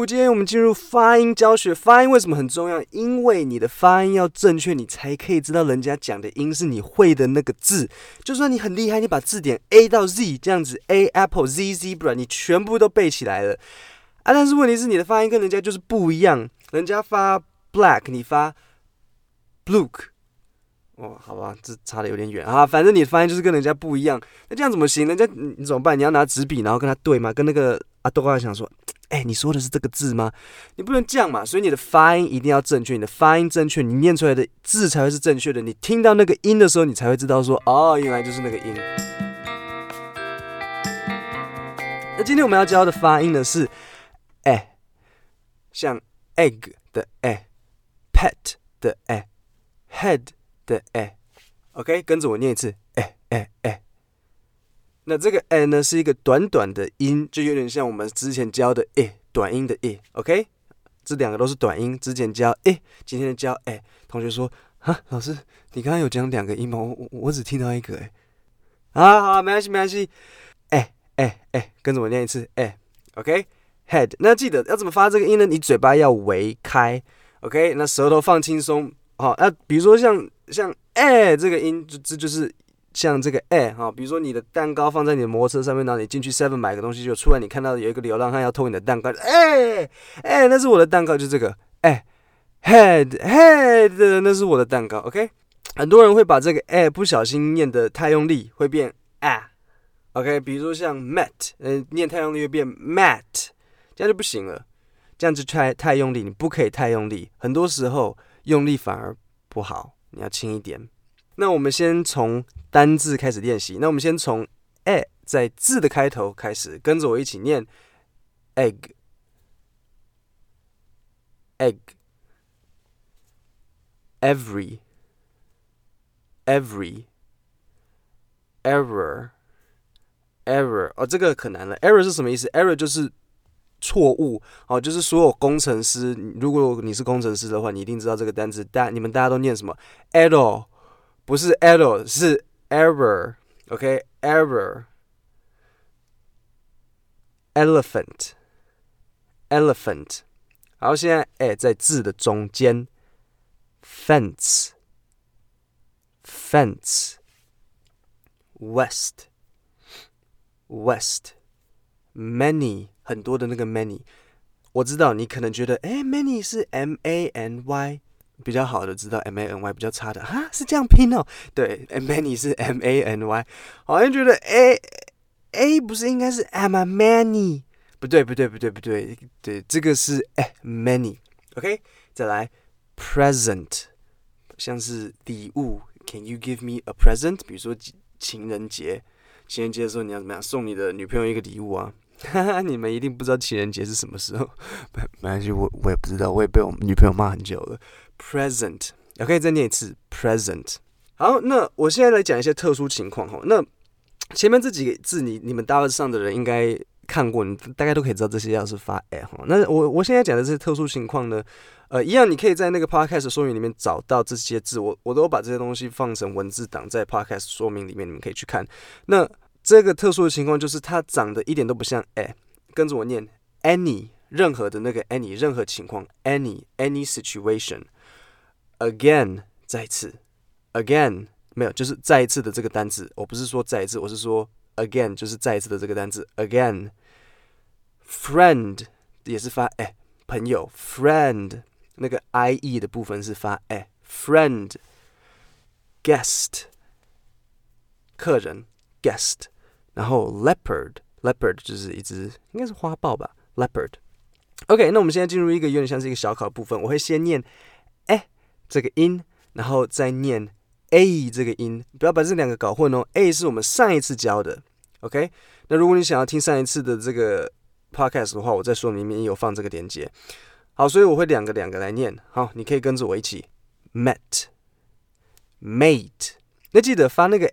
，今天我们进入发音教学。发音为什么很重要？因为你的发音要正确，你才可以知道人家讲的音是你会的那个字。就算你很厉害，你把字典 A 到 Z 这样子，A apple Z zebra，你全部都背起来了啊！但是问题是你的发音跟人家就是不一样，人家发 black，你发 blue。哦，好吧，这差得有点远啊。反正你的发音就是跟人家不一样，那这样怎么行？人家你，怎么办？你要拿纸笔，然后跟他对吗？跟那个阿多话想说。哎、你说的是这个字吗？你不能这样嘛，所以你的发音一定要正确，你的发音正确，你念出来的字才会是正确的。你听到那个音的时候，你才会知道说，哦，原来就是那个音。那今天我们要教的发音呢是，哎，像 egg 的哎，pet 的哎，head 的哎，OK，跟着我念一次，哎哎哎。那这个 a 呢是一个短短的音，就有点像我们之前教的 e 短音的 e，OK？这两个都是短音，之前教 e，今天教 a。同学说，哈，老师，你刚刚有讲两个音吗？我我我只听到一个，哎，啊，好，没关系，没关系，哎哎哎，跟着我念一次，哎，OK？head，那记得要怎么发这个音呢？你嘴巴要微开，OK？那舌头放轻松，好，那比如说像像哎这个音，就这就是。像这个哎哈，比如说你的蛋糕放在你的摩托车上面，然后你进去 Seven 买个东西，就出来你看到有一个流浪汉要偷你的蛋糕，哎哎，那是我的蛋糕，就这个哎，head head，那是我的蛋糕，OK。很多人会把这个哎不小心念得太用力，会变啊，OK。比如说像 mat，嗯，念太用力会变 mat，这样就不行了，这样子太太用力，你不可以太用力，很多时候用力反而不好，你要轻一点。那我们先从单字开始练习。那我们先从 “e” 在字的开头开始，跟着我一起念 egg egg every every error error。哦，这个可难了。error 是什么意思？error 就是错误。哦，就是所有工程师，如果你是工程师的话，你一定知道这个单字。大你们大家都念什么？error。不是 error，是 error，OK，error。elephant，elephant。然后现在哎，在字的中间，fence，fence。west，west，many，很多的那个 many。我知道你可能觉得，哎，many 是 M A N Y。比较好的知道 M A N Y，比较差的哈是这样拼哦。对，many 是 M A N Y，好像觉得 A A 不是应该是 am a many？不对不对不对不对，对这个是哎 many。OK，再来 present，像是礼物，Can you give me a present？比如说情人节，情人节的时候你要怎么样送你的女朋友一个礼物啊？哈哈，你们一定不知道情人节是什么时候，没没关系，我我也不知道，我也被我女朋友骂很久了。Present，OK，再念一次，present。好，那我现在来讲一些特殊情况哈。那前面这几个字你，你你们大二上的人应该看过，你大概都可以知道这些要是发 a 哈。那我我现在讲的这些特殊情况呢，呃，一样你可以在那个 podcast 说明里面找到这些字，我我都把这些东西放成文字档在 podcast 说明里面，你们可以去看。那这个特殊的情况就是它长得一点都不像 a，跟着我念 any，任何的那个 any，任何情况 any any situation。Again，再一次，Again，没有，就是再一次的这个单字。我不是说再一次，我是说 Again，就是再一次的这个单字。Again，Friend 也是发哎，朋友，Friend 那个 I E 的部分是发哎，Friend，Guest 客人，Guest，然后 Leopard，Leopard 就是一只应该是花豹吧，Leopard。OK，那我们现在进入一个有点像是一个小考部分，我会先念哎。这个音，然后再念 a 这个音，不要把这两个搞混哦。a 是我们上一次教的，OK？那如果你想要听上一次的这个 podcast 的话，我在说明里面有放这个连接。好，所以我会两个两个来念。好，你可以跟着我一起，met，mate。那记得发那个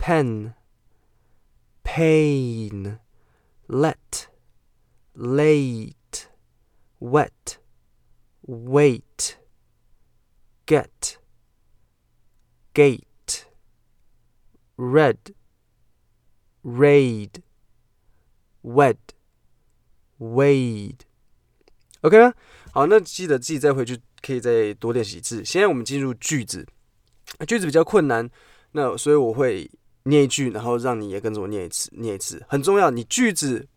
pen, pain, let, late, wet, wait, get, gate, red, raid, wed, wade。OK 吗？好，那记得自己再回去可以再多练习一次。现在我们进入句子，句子比较困难，那所以我会 念一句，然后让你也跟着我念一次，念一次很重要。你句子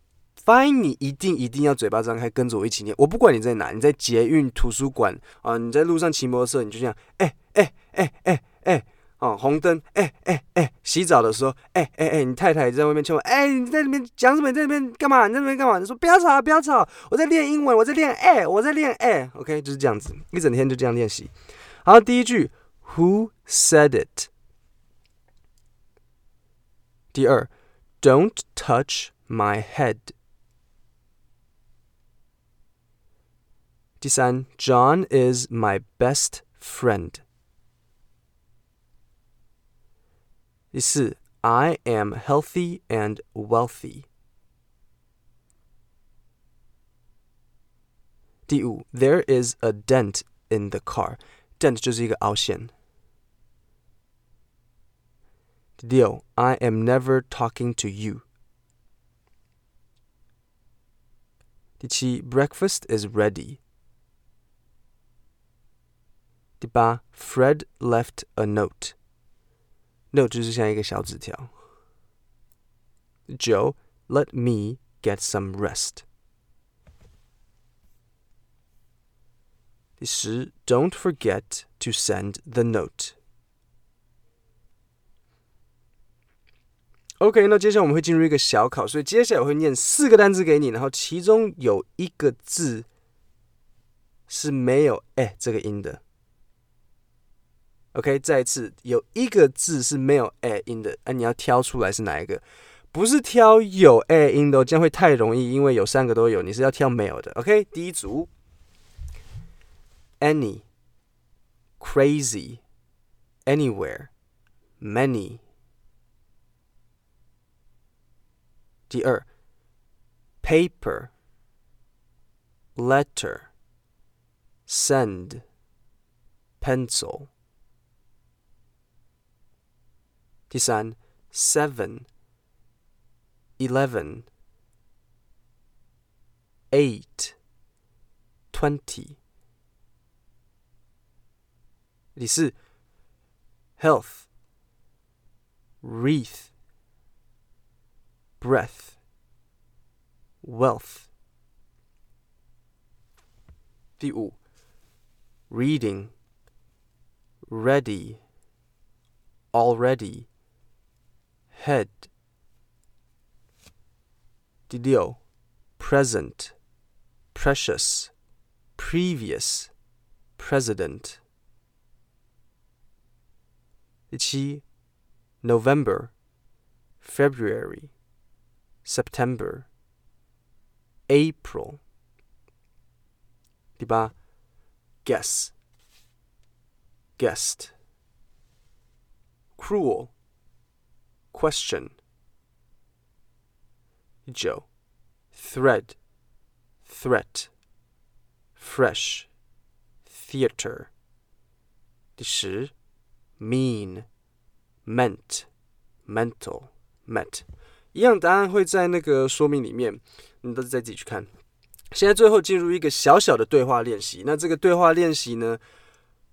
发音你一定一定要嘴巴张开，跟着我一起念。我不管你在哪，你在捷运、图书馆啊，你在路上骑摩托车，你就这样，哎哎哎哎哎。哦，红灯，哎哎哎，洗澡的时候，哎哎哎，你太太在外面劝我，哎，你在里面讲什么？你在里面干嘛？你在里面干嘛？你说不要吵，不要吵，我在练英文，我在练，哎，我在练，哎，OK，就是这样子，一整天就这样练习。好，第一句，Who said it？第二，Don't touch my head。第三，John is my best friend。第四，I am healthy and wealthy。第五，There is a dent in the car。dent 就是一个凹陷。 第六，I am never talking to you。第七，Breakfast is ready。第八，Fred left a note。note 就是像一个小纸条。九，Let me get some rest。第十，Don't forget to send the note。 OK，那接下来我们会进入一个小考，所以接下来我会念四个单词给你，然后其中有一个字是没有“哎”这个音的。OK，再一次，有一个字是没有 a 音的，啊，你要挑出来是哪一个？不是挑有 a 音的，这样会太容易，因为有三个都有，你是要挑没有的。OK，第一组，any、crazy、anywhere、many。第二，paper、letter、send、pencil。第三，seven、eleven、eight、twenty。第四，health、wreath、 breath、wealth。第五，reading、ready、already。head。第六，present、precious、previous、president。第七，November、February、 September、April。第八，guess、guest、cruel。question 九 thread threat fresh theater 第十 mean meant mental met 一样答案会在那个说明里面，你都再自己去看。现在最后进入一个小小的对话练习，那这个对话练习呢？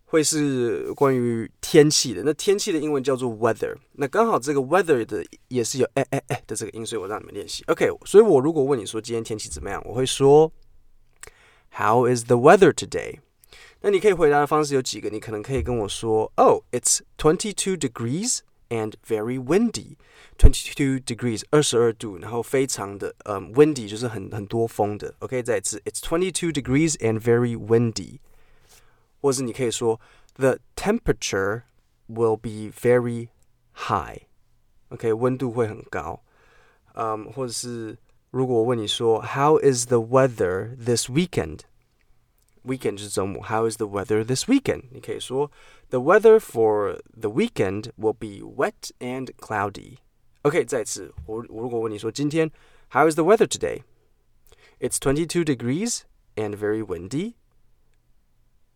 会是关于天气的，那天气的英文叫做 weather。那刚好这个 weather 的也是有哎哎哎的这个音，所以我让你们练习。OK，所以我如果问你说今天天气怎么样，我会说 How is the weather today？那你可以回答的方式有几个，你可能可以跟我说，Oh, it's twenty-two degrees and very windy. Twenty-two degrees，二十二度，然后非常的嗯、um,，windy 就是很很多风的。OK，再一次，It's twenty-two degrees and very windy。或是你可以说，The temperature will be very high。OK，温度会很高。嗯、um,，或者是如果我问你说，How is the weather this weekend？ weekend 就是周末。How is the weather this weekend？你可以说 The weather for the weekend will be wet and cloudy。OK，再次，我我如果问你说今天 How is the weather today？It's twenty-two degrees and very windy。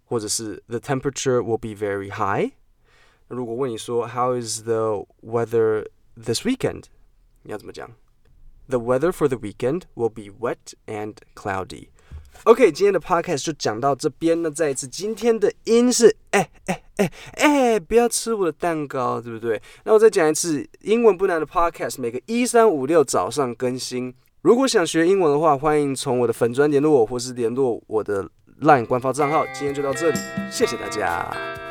或者是 The temperature will be very high。如果问你说 How is the weather this weekend？你要怎么讲？The weather for the weekend will be wet and cloudy。 OK，今天的 Podcast 就讲到这边。那再一次，今天的音是哎哎哎哎，不要吃我的蛋糕，对不对？那我再讲一次，英文不难的 Podcast，每个一三五六早上更新。如果想学英文的话，欢迎从我的粉专联络我，或是联络我的 LINE 官方账号。今天就到这里，谢谢大家。